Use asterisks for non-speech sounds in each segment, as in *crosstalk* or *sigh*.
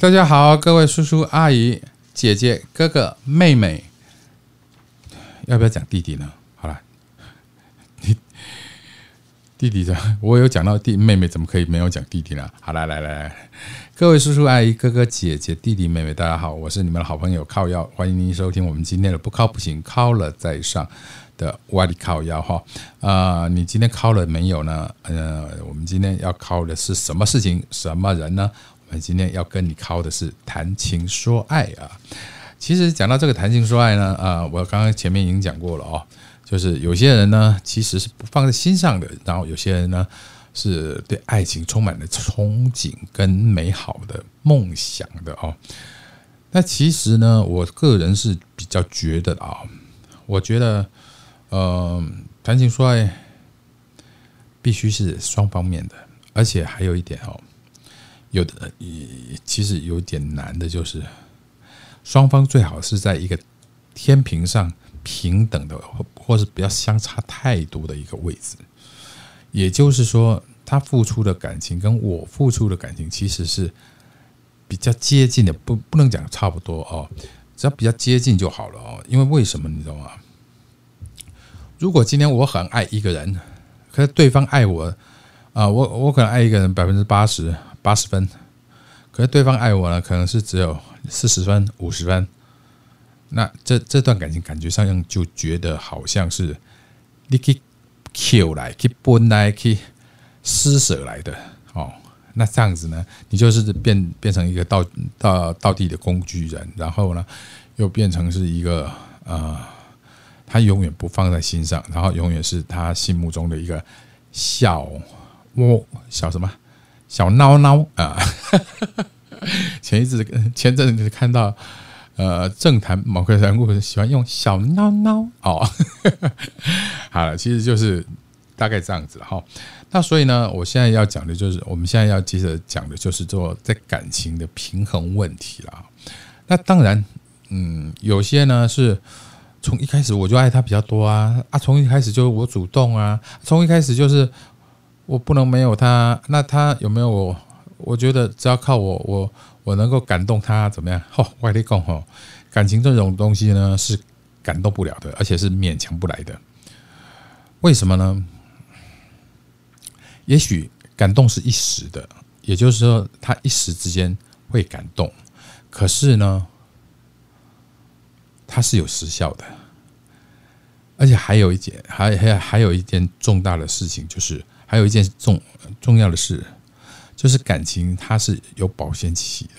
大家好，各位叔叔阿姨、姐姐、哥哥、妹妹，要不要讲弟弟呢？好了，*laughs* 弟弟的，我有讲到弟妹妹，怎么可以没有讲弟弟呢？好了来来来，各位叔叔阿姨、哥哥姐姐、弟弟妹妹，大家好，我是你们的好朋友靠腰，欢迎您收听我们今天的不靠不行，靠了再上的瓦里靠腰哈啊！你今天靠了没有呢？呃，我们今天要靠的是什么事情、什么人呢？我们今天要跟你考的是谈情说爱啊。其实讲到这个谈情说爱呢，啊，我刚刚前面已经讲过了哦，就是有些人呢其实是不放在心上的，然后有些人呢是对爱情充满了憧憬跟美好的梦想的哦。那其实呢，我个人是比较觉得啊，我觉得，呃，谈情说爱必须是双方面的，而且还有一点哦。有的，其实有点难的，就是双方最好是在一个天平上平等的，或是不要相差太多的一个位置。也就是说，他付出的感情跟我付出的感情其实是比较接近的，不不能讲差不多哦，只要比较接近就好了哦。因为为什么你知道吗？如果今天我很爱一个人，可是对方爱我啊，我我可能爱一个人百分之八十。八十分，可是对方爱我呢，可能是只有四十分、五十分。那这这段感情感觉上就觉得好像是你去 kill 来、去奔来、去施舍来的哦。那这样子呢，你就是变变成一个到到到地的工具人，然后呢，又变成是一个呃，他永远不放在心上，然后永远是他心目中的一个小窝小什么？小孬孬啊！*laughs* 前一阵前阵子看到，呃，政坛某个人物喜欢用小孬孬哦。*laughs* 好了，其实就是大概这样子哈。那所以呢，我现在要讲的就是，我们现在要接着讲的就是做在感情的平衡问题了。那当然，嗯，有些呢是从一开始我就爱他比较多啊啊，从一开始就是我主动啊，从一开始就是。我不能没有他，那他有没有我？我觉得只要靠我，我我能够感动他，怎么样？吼，外力讲吼，感情这种东西呢是感动不了的，而且是勉强不来的。为什么呢？也许感动是一时的，也就是说他一时之间会感动，可是呢，它是有时效的，而且还有一件，还还还有一件重大的事情就是。还有一件重重要的事，就是感情它是有保鲜期的，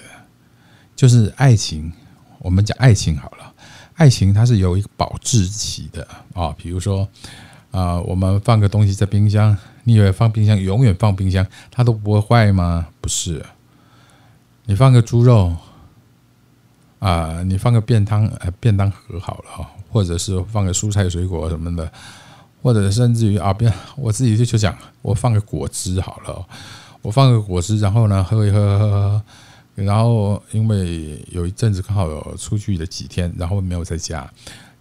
就是爱情，我们讲爱情好了，爱情它是有一个保质期的啊。比如说啊，我们放个东西在冰箱，你以为放冰箱永远放冰箱它都不会坏吗？不是，你放个猪肉啊，你放个便当呃便当盒好了，或者是放个蔬菜水果什么的。或者甚至于啊，不要我自己就就讲，我放个果汁好了，我放个果汁，然后呢喝一喝喝喝，然后因为有一阵子刚好有出去的几天，然后没有在家，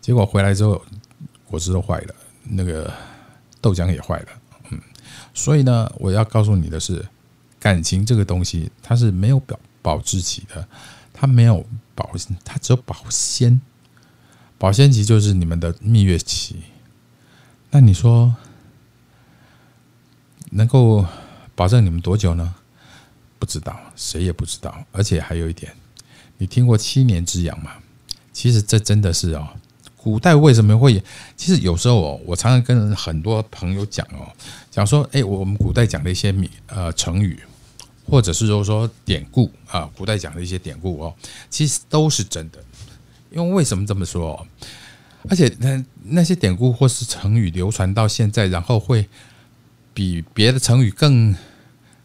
结果回来之后果汁都坏了，那个豆浆也坏了，嗯，所以呢，我要告诉你的是，感情这个东西它是没有保保质期的，它没有保，它只有保鲜，保鲜期就是你们的蜜月期。那你说能够保证你们多久呢？不知道，谁也不知道。而且还有一点，你听过七年之痒吗？其实这真的是哦，古代为什么会？其实有时候哦，我常常跟很多朋友讲哦，讲说，哎，我们古代讲的一些米呃成语，或者是说说典故啊，古代讲的一些典故哦，其实都是真的。因为为什么这么说？而且那那些典故或是成语流传到现在，然后会比别的成语更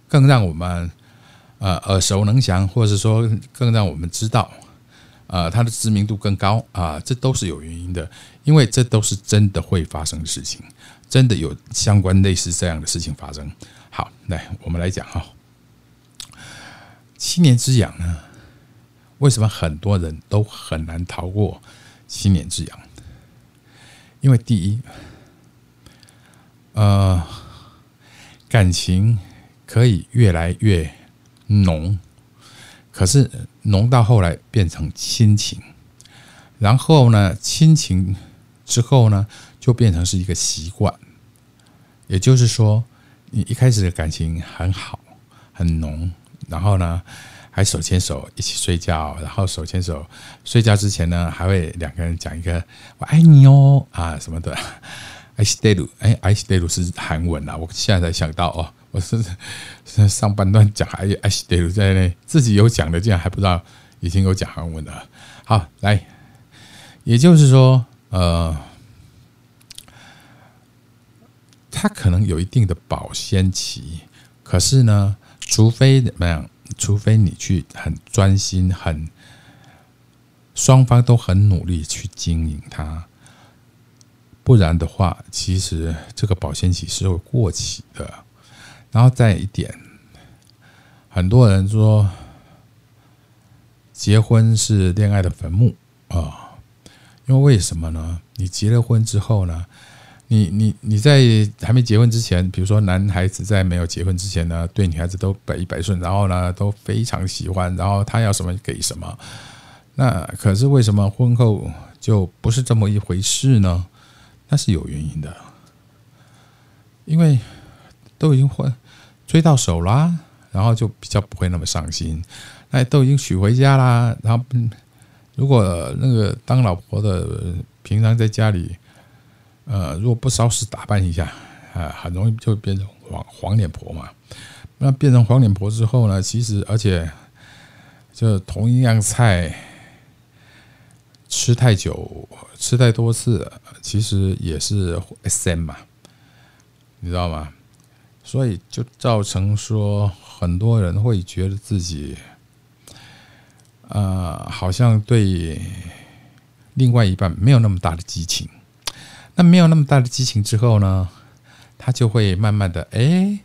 更让我们呃耳熟能详，或者是说更让我们知道，呃，它的知名度更高啊，这都是有原因的，因为这都是真的会发生的事情，真的有相关类似这样的事情发生。好，来我们来讲哈，七年之痒呢，为什么很多人都很难逃过七年之痒？因为第一，呃，感情可以越来越浓，可是浓到后来变成亲情，然后呢，亲情之后呢，就变成是一个习惯。也就是说，你一开始的感情很好、很浓，然后呢，还手牵手一起睡觉，然后手牵手睡觉之前呢，还会两个人讲一个“我爱你哦”啊什么的。爱斯德鲁，哎，爱斯德鲁是韩文啊！我现在才想到哦，我是上半段讲爱爱斯德鲁在那自己有讲的，竟然还不知道已经有讲韩文了。好，来，也就是说，呃，它可能有一定的保鲜期，可是呢，除非怎么样，除非你去很专心，很双方都很努力去经营它。不然的话，其实这个保鲜期是会过期的。然后再一点，很多人说结婚是恋爱的坟墓啊，因为为什么呢？你结了婚之后呢，你你你在还没结婚之前，比如说男孩子在没有结婚之前呢，对女孩子都百依百顺，然后呢都非常喜欢，然后他要什么给什么。那可是为什么婚后就不是这么一回事呢？那是有原因的，因为都已经婚追到手啦，然后就比较不会那么上心。那都已经娶回家啦，然后如果那个当老婆的平常在家里，呃，如果不稍事打扮一下，啊，很容易就变成黄黄脸婆嘛。那变成黄脸婆之后呢，其实而且就同一样菜。吃太久，吃太多次，其实也是 SM 嘛，你知道吗？所以就造成说，很多人会觉得自己，呃，好像对另外一半没有那么大的激情。那没有那么大的激情之后呢，他就会慢慢的，哎，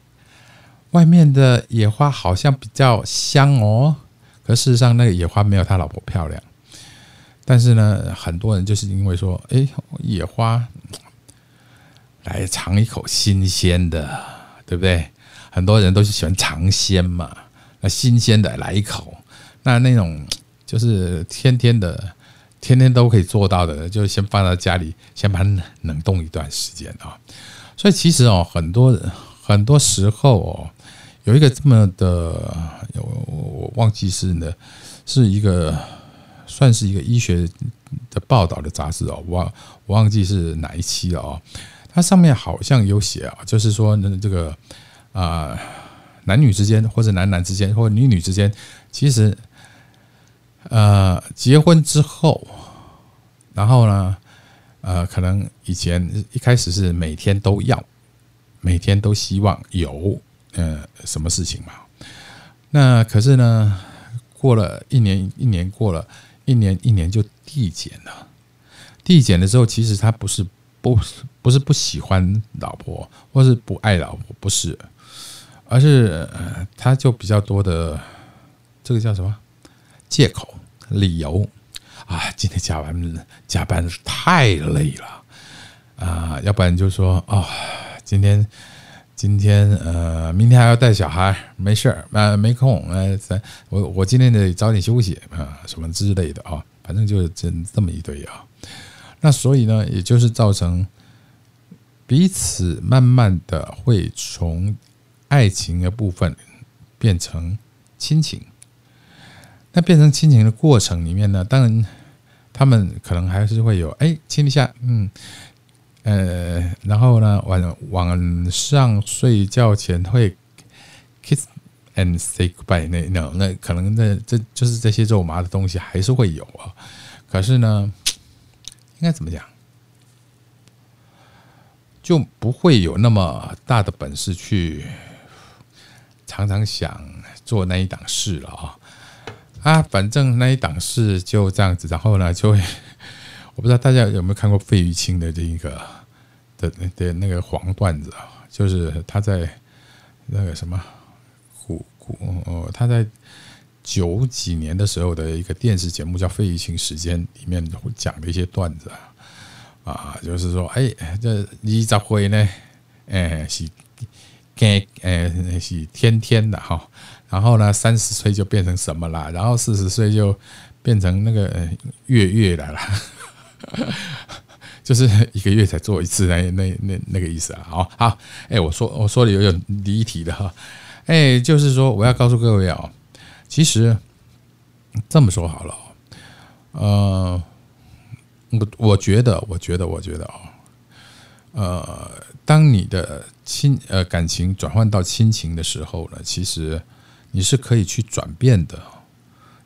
外面的野花好像比较香哦，可事实上那个野花没有他老婆漂亮。但是呢，很多人就是因为说，哎，野花来尝一口新鲜的，对不对？很多人都是喜欢尝鲜嘛，那新鲜的来一口，那那种就是天天的，天天都可以做到的，就先放到家里，先把它冷冻一段时间啊。所以其实哦，很多很多时候哦，有一个这么的，我我忘记是呢，是一个。算是一个医学的报道的杂志哦，忘我忘记是哪一期了哦。它上面好像有写啊，就是说那这个啊男女之间，或者男男之间，或者女女之间，其实呃结婚之后，然后呢呃可能以前一开始是每天都要，每天都希望有呃什么事情嘛。那可是呢过了一年，一年过了。一年一年就递减了，递减的时候，其实他不是不不是不喜欢老婆，或是不爱老婆，不是，而是他就比较多的这个叫什么借口理由啊，今天加班加班太累了啊，要不然就说啊，今天。今天呃，明天还要带小孩，没事儿，呃，没空，呃，咱我我今天得早点休息啊，什么之类的啊，反正就是这这么一堆啊。那所以呢，也就是造成彼此慢慢的会从爱情的部分变成亲情。那变成亲情的过程里面呢，当然他们可能还是会有哎亲一下，嗯。呃，然后呢，晚晚上睡觉前会 kiss and say goodbye，那那那可能那这就是这些肉麻的东西还是会有啊。可是呢，应该怎么讲，就不会有那么大的本事去常常想做那一档事了啊啊，反正那一档事就这样子，然后呢就会。我不知道大家有没有看过费玉清的这一个的的那个黄段子啊？就是他在那个什么古古哦，他在九几年的时候的一个电视节目叫《费玉清时间》里面讲的一些段子啊，啊，就是说，哎，这李泽辉呢，哎，是该哎是天天的哈，然后呢三十岁就变成什么啦，然后四十岁就变成那个月月来了，*laughs* 就是一个月才做一次那那那那个意思啊。好好，哎，我说我说的有点离题的哈，哎，就是说我要告诉各位啊，其实这么说好了，呃，我我觉得我觉得我觉得啊，呃。当你的亲呃感情转换到亲情的时候呢，其实你是可以去转变的，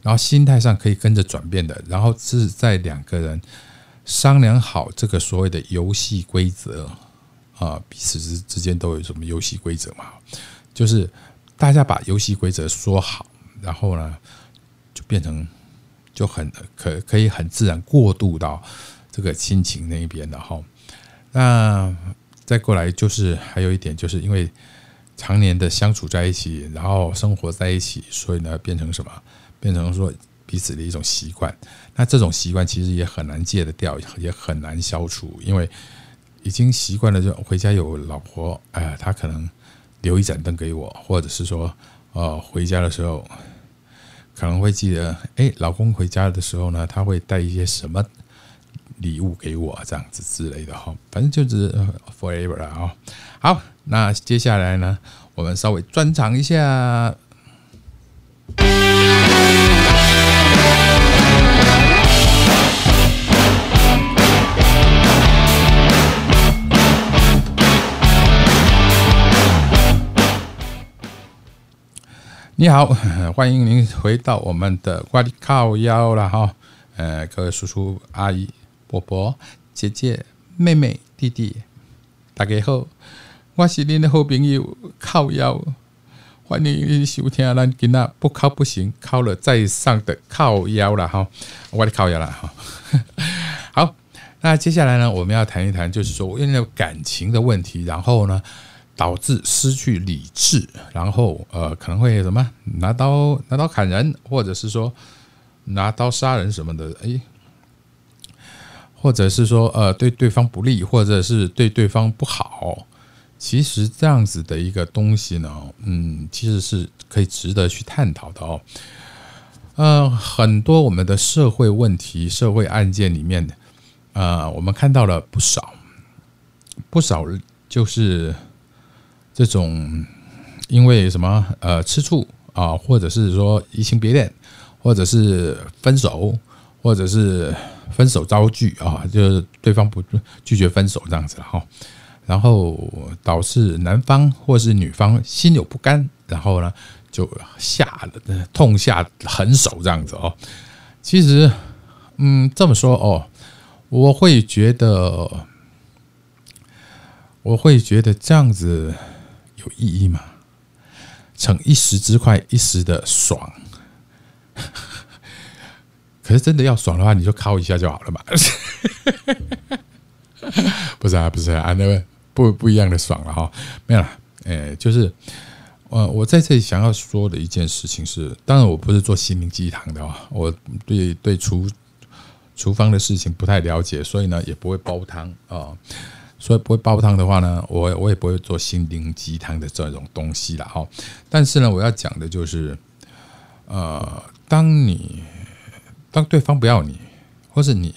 然后心态上可以跟着转变的，然后是在两个人商量好这个所谓的游戏规则啊，彼此之之间都有什么游戏规则嘛？就是大家把游戏规则说好，然后呢就变成就很可可以很自然过渡到这个亲情那一边的哈，那。再过来就是还有一点，就是因为常年的相处在一起，然后生活在一起，所以呢，变成什么？变成说彼此的一种习惯。那这种习惯其实也很难戒得掉，也很难消除，因为已经习惯了，就回家有老婆，哎，他可能留一盏灯给我，或者是说，呃，回家的时候可能会记得，哎，老公回家的时候呢，他会带一些什么？礼物给我这样子之类的哈，反正就是 forever 了啊。好，那接下来呢，我们稍微专场一下。你好，*laughs* 欢迎您回到我们的挂里靠腰了哈。呃，各位叔叔阿姨。伯伯、姐姐、妹妹、弟弟，大家好，我是您的好朋友靠腰，欢迎您收听咱今仔不靠不行，靠了再上的靠腰了哈，我的靠腰了哈。*laughs* 好，那接下来呢，我们要谈一谈，就是说因为感情的问题，然后呢，导致失去理智，然后呃，可能会什么拿刀拿刀砍人，或者是说拿刀杀人什么的，哎。或者是说，呃，对对方不利，或者是对对方不好，其实这样子的一个东西呢，嗯，其实是可以值得去探讨的哦。呃，很多我们的社会问题、社会案件里面，呃，我们看到了不少，不少就是这种因为什么，呃，吃醋啊，或者是说移情别恋，或者是分手，或者是。分手遭拒啊，就是对方不拒绝分手这样子哈，然后导致男方或是女方心有不甘，然后呢就下了痛下狠手这样子哦。其实，嗯，这么说哦，我会觉得，我会觉得这样子有意义吗？逞一时之快，一时的爽。可是真的要爽的话，你就敲一下就好了嘛。*laughs* 不是啊，不是啊，那位不不一样的爽了哈。没有了，诶，就是呃，我在这里想要说的一件事情是，当然我不是做心灵鸡汤的哦，我对对厨厨房的事情不太了解，所以呢也不会煲汤啊。所以不会煲汤的话呢，我我也不会做心灵鸡汤的这种东西了哈。但是呢，我要讲的就是，呃，当你当对方不要你，或是你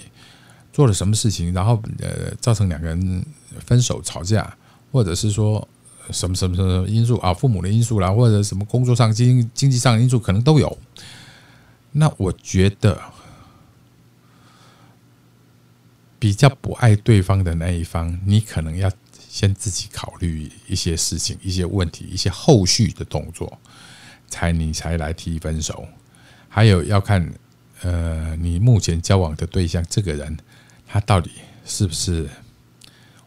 做了什么事情，然后呃造成两个人分手吵架，或者是说什么什么什么因素啊，父母的因素啦，或者什么工作上经经济上的因素可能都有。那我觉得比较不爱对方的那一方，你可能要先自己考虑一些事情、一些问题、一些后续的动作，才你才来提分手。还有要看。呃，你目前交往的对象这个人，他到底是不是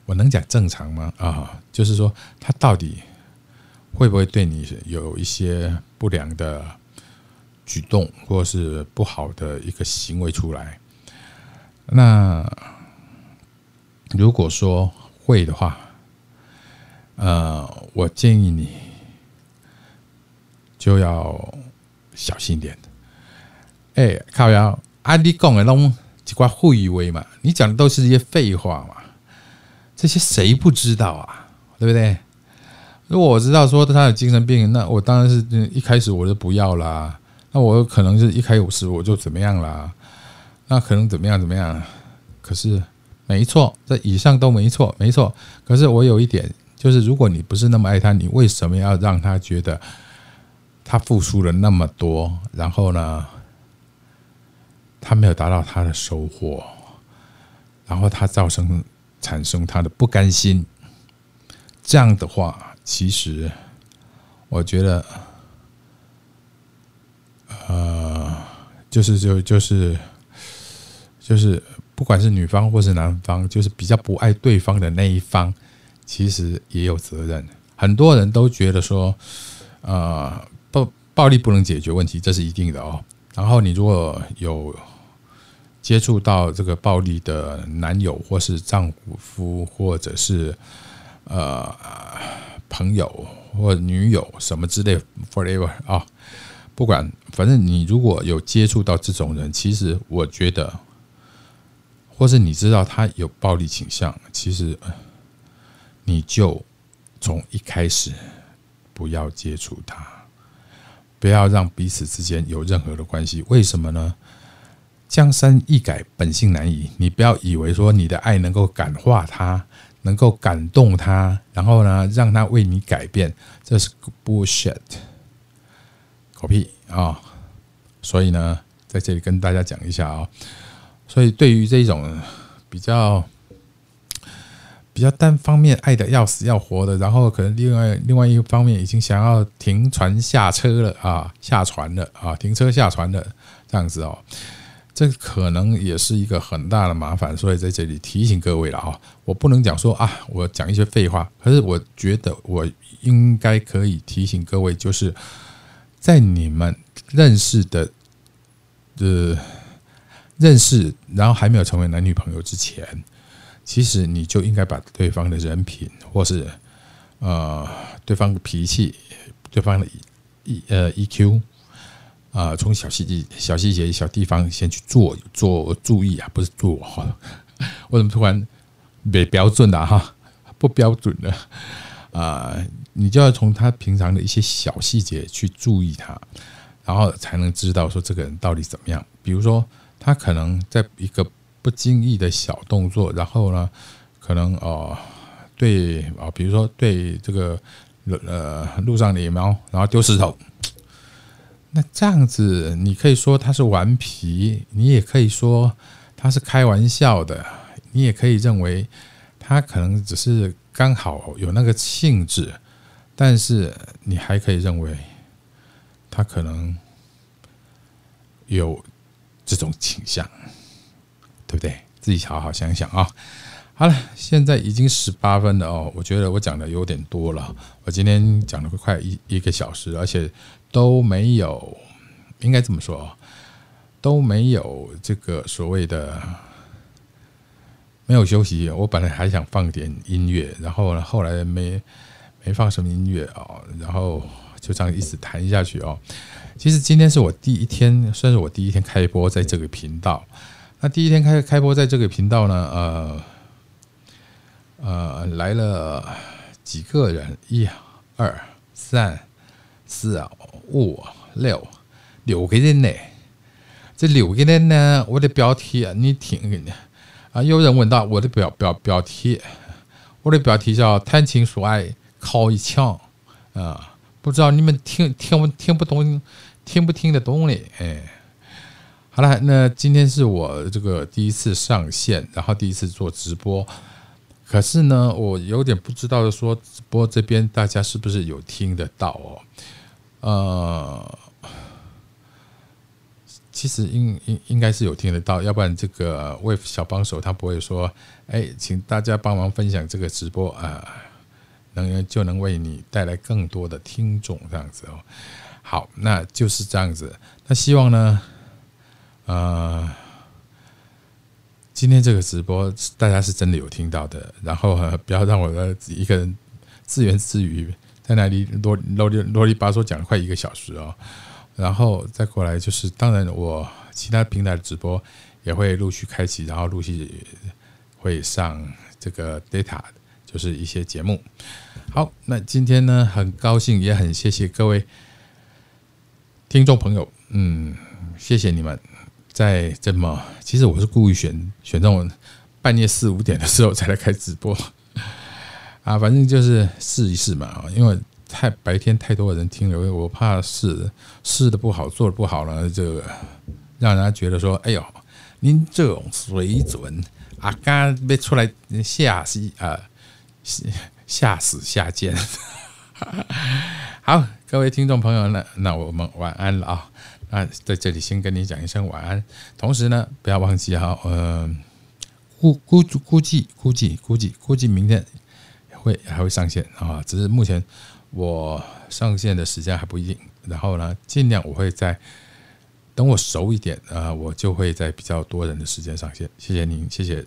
我能讲正常吗？啊，就是说他到底会不会对你有一些不良的举动，或是不好的一个行为出来？那如果说会的话，呃，我建议你就要小心点。哎，靠呀！啊，你讲的拢几块废话嘛？你讲的都是一些废话嘛？这些谁不知道啊？对不对？如果我知道说他有精神病，那我当然是一开始我就不要啦。那我可能是一开始我就怎么样啦？那可能怎么样怎么样？可是没错，这以上都没错，没错。可是我有一点，就是如果你不是那么爱他，你为什么要让他觉得他付出了那么多，然后呢，他没有达到他的收获，然后他造成产生他的不甘心？这样的话。其实，我觉得，呃，就是就就是就是，不管是女方或是男方，就是比较不爱对方的那一方，其实也有责任。很多人都觉得说，呃，暴暴力不能解决问题，这是一定的哦。然后你如果有接触到这个暴力的男友，或是丈夫，或者是呃。朋友或女友什么之类，forever 啊，不管，反正你如果有接触到这种人，其实我觉得，或是你知道他有暴力倾向，其实你就从一开始不要接触他，不要让彼此之间有任何的关系。为什么呢？江山易改，本性难移。你不要以为说你的爱能够感化他。能够感动他，然后呢，让他为你改变，这是 bullshit，狗屁啊！所以呢，在这里跟大家讲一下啊。所以对于这种比较比较单方面爱的要死要活的，然后可能另外另外一方面已经想要停船下车了啊，下船了啊，停车下船了这样子哦。这可能也是一个很大的麻烦，所以在这里提醒各位了哈，我不能讲说啊，我讲一些废话，可是我觉得我应该可以提醒各位，就是在你们认识的呃认识，然后还没有成为男女朋友之前，其实你就应该把对方的人品，或是呃对方的脾气，对方的 E 呃 EQ。啊，从小细节、小细节、小地方先去做做注意啊，不是做哈。为什么突然没标准的哈？不标准的啊，你就要从他平常的一些小细节去注意他，然后才能知道说这个人到底怎么样。比如说，他可能在一个不经意的小动作，然后呢，可能哦，对啊，比如说对这个呃路上的野猫，然后丢石头。那这样子，你可以说他是顽皮，你也可以说他是开玩笑的，你也可以认为他可能只是刚好有那个性质，但是你还可以认为他可能有这种倾向，对不对？自己好好想想啊。好了，现在已经十八分了哦，我觉得我讲的有点多了，我今天讲了快一一个小时，而且。都没有，应该这么说，都没有这个所谓的没有休息。我本来还想放点音乐，然后呢，后来没没放什么音乐哦，然后就这样一直弹下去哦。其实今天是我第一天，算是我第一天开播在这个频道。那第一天开开播在这个频道呢，呃呃，来了几个人，一、二、三、四。五六六个人呢？这六个人呢？我的标题，你听啊！有人问到我的标标标题，我的标题叫“谈情说爱靠一枪”啊！不知道你们听听不听不懂，听不听得懂嘞？哎，好了，那今天是我这个第一次上线，然后第一次做直播，可是呢，我有点不知道说直播这边大家是不是有听得到哦？呃，其实应应应该是有听得到，要不然这个为小帮手他不会说，哎，请大家帮忙分享这个直播啊，能就能为你带来更多的听众这样子哦。好，那就是这样子。那希望呢，呃，今天这个直播大家是真的有听到的，然后不要让我的一个人自言自语。在那里啰啰里啰里吧嗦讲了快一个小时哦，然后再过来就是，当然我其他平台的直播也会陆续开启，然后陆续会上这个 data，就是一些节目。好，那今天呢，很高兴，也很谢谢各位听众朋友，嗯，谢谢你们在这么，其实我是故意选选这种半夜四五点的时候才来开直播 *laughs* 啊，反正就是试一试嘛，因为太白天太多人听了，我怕试试的不好，做的不好了，这个让人家觉得说，哎呦，您这种水准啊，刚被出来吓死啊！吓死下贱，*laughs* 好，各位听众朋友，那那我们晚安了啊！那在这里先跟你讲一声晚安，同时呢，不要忘记哈，呃，估估估计估计估计估计明天会还会上线啊，只是目前我上线的时间还不一定。然后呢，尽量我会在等我熟一点啊，我就会在比较多人的时间上线。谢谢您，谢谢。